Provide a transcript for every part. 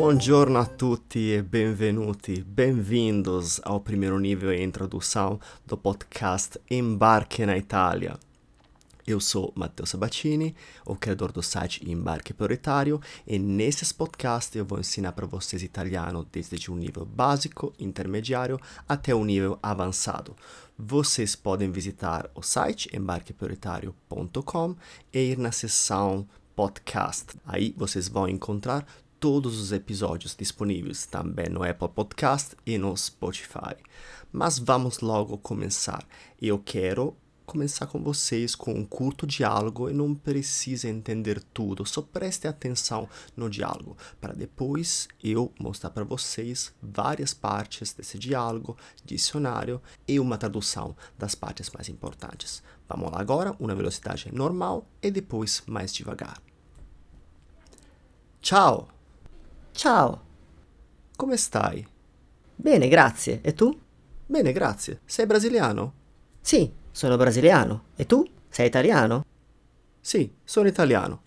Buongiorno a tutti e benvenuti, bem-vindos ao primeiro nível em introdução do podcast Embarque na Itália. Eu sou Matteo Sabatini, o criador do site Embarque Prioritário, e nesses podcasts eu vou ensinar para vocês italiano desde um nível básico, intermediário até um nível avançado. Vocês podem visitar o site embarqueprioritário.com e ir na seção podcast. Aí vocês vão encontrar todos os episódios disponíveis também no Apple Podcast e no Spotify. Mas vamos logo começar. Eu quero começar com vocês com um curto diálogo e não precisa entender tudo, só preste atenção no diálogo, para depois eu mostrar para vocês várias partes desse diálogo, dicionário e uma tradução das partes mais importantes. Vamos lá agora, uma velocidade normal e depois mais devagar. Ciao! Ciao, Come stai? bene, grazie. E tu? Bene, grazie. Sei brasiliano? Sì, sono brasiliano. E tu? Sei italiano? Sì, sono italiano.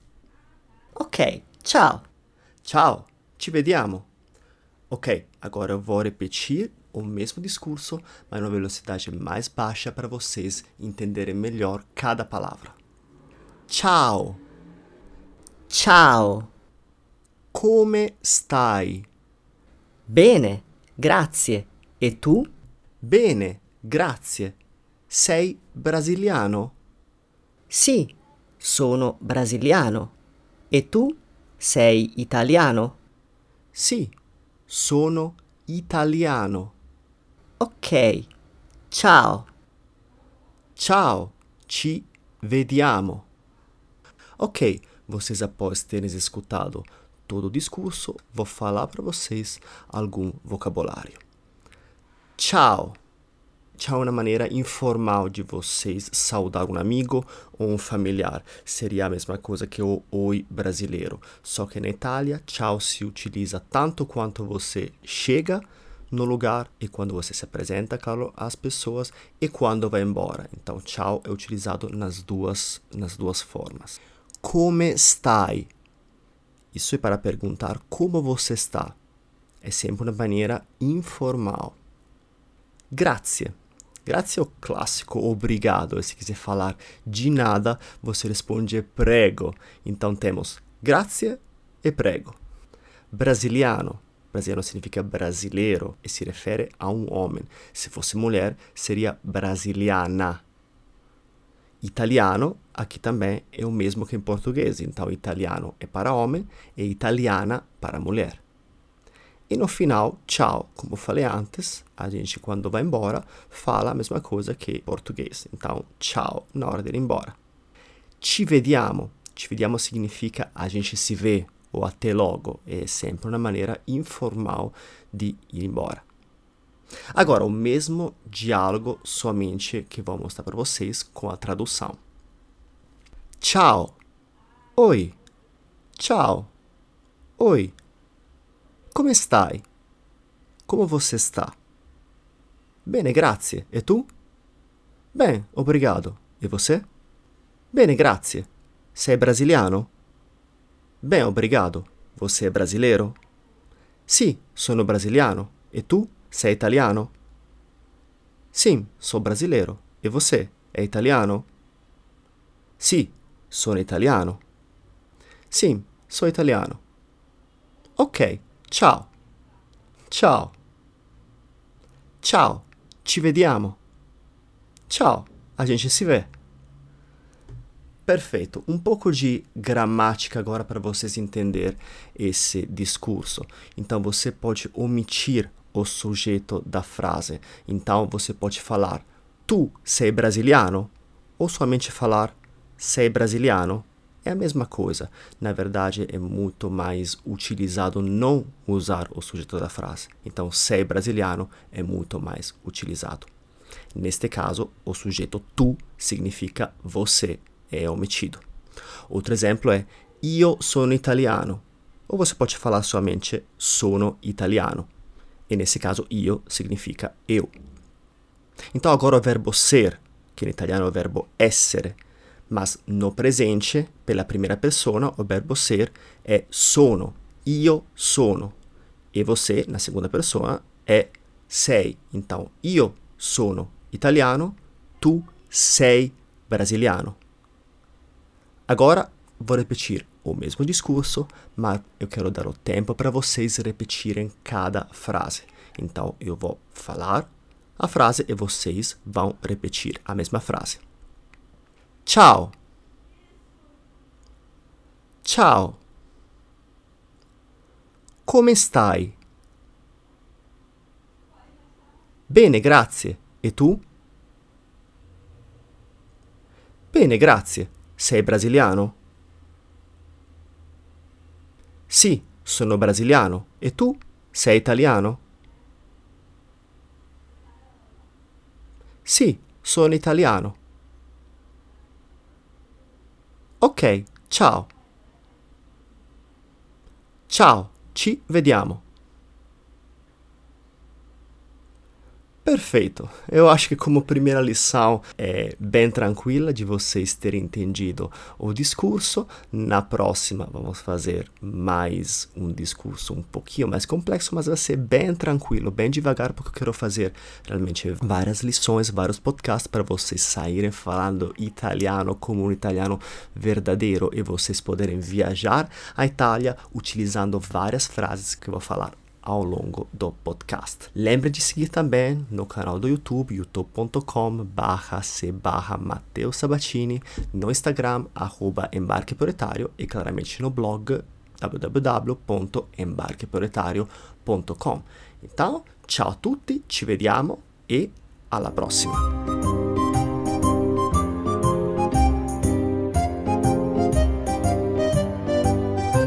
Ok, ciao. Ciao, ci vediamo. Ok, agora eu vou repetir o mesmo discurso, mas numa velocidade mais baixa para vocês entenderem melhor cada palavra. Ciao, Ciao. Come stai? Bene, grazie. E tu? Bene, grazie. Sei brasiliano? Sì, sono brasiliano. E tu? Sei italiano? Sì, sono italiano. Ok, ciao. Ciao, ci vediamo. Ok, vocês após terem escutado todo o discurso, vou falar para vocês algum vocabulário. Ciao. Ciao é uma maneira informal de vocês saudar um amigo ou um familiar. Seria a mesma coisa que o oi brasileiro. Só que na Itália, ciao se utiliza tanto quanto você chega no lugar e quando você se apresenta claro, às pessoas e quando vai embora. Então, ciao é utilizado nas duas, nas duas formas. Come stai? Isso é para perguntar como você está. É sempre uma maneira informal. Grazie. Grazie é o clássico obrigado. E se quiser falar de nada, você responde prego. Então temos grazie e prego. Brasiliano. Brasiliano significa brasileiro e se refere a um homem. Se fosse mulher, seria brasiliana. Italiano, aqui também é o mesmo que em português. Então, italiano é para homem e italiana para mulher. E no final, tchau, como falei antes, a gente quando vai embora fala a mesma coisa que em português. Então, tchau na hora de ir embora. Ci vediamo. Ci vediamo significa a gente se vê ou até logo. É sempre uma maneira informal de ir embora. Agora, o mesmo diálogo somente que vou mostrar para vocês com a tradução. Ciao. Oi. Ciao. Oi. Come stai? Como você está? Bene, grazie. E tu? Bem, obrigado. E você? Bene, grazie. Sei brasiliano? Bem, obrigado. Você é brasileiro? Sì, sono brasiliano. E tu? Sei italiano? Sim, sou brasileiro. E você? É italiano? Sì, sono italiano. Sim, sou italiano. Ok, ciao. Ciao. Ciao, ci vediamo. Ciao, a gente se vê. Perfeito. Um pouco de gramática agora para vocês entender esse discurso. Então você pode omitir o sujeito da frase. Então você pode falar tu sei brasiliano ou somente falar sei brasiliano. É a mesma coisa. Na verdade, é muito mais utilizado não usar o sujeito da frase. Então, sei brasiliano é muito mais utilizado. Neste caso, o sujeito tu significa você, é omitido. Outro exemplo é io sono italiano. Ou você pode falar somente sono italiano. E nesse caso, io significa eu. Então agora o verbo ser, que in italiano é o verbo essere, mas no presente, pela primeira persona, o verbo ser é sono. Io sono. E você, na segunda pessoa, é sei. Então, io sono italiano, tu sei brasiliano. Agora vou repetir o mesmo discurso, mas eu quero dar o tempo para vocês repetirem cada frase. Então, eu vou falar a frase e vocês vão repetir a mesma frase. Ciao. Ciao. Come stai? Bene, grazie. E tu? Bene, grazie. Sei brasiliano? Sì, sono brasiliano. E tu? Sei italiano? Sì, sono italiano. Ok, ciao. Ciao, ci vediamo. Perfeito. Eu acho que como primeira lição é bem tranquila de vocês terem entendido o discurso. Na próxima vamos fazer mais um discurso um pouquinho mais complexo, mas vai ser bem tranquilo, bem devagar, porque eu quero fazer realmente várias lições, vários podcasts para vocês saírem falando italiano como um italiano verdadeiro e vocês poderem viajar à Itália utilizando várias frases que eu vou falar ao longo do podcast. Lembre de seguir também no canal do YouTube, youtube.com barra c barra Matteo Sabatini, no Instagram, arroba Embarque Prioritario e claramente no blog www.embarqueprioritario.com. Então, ciao a tutti, ci vediamo e alla prossima!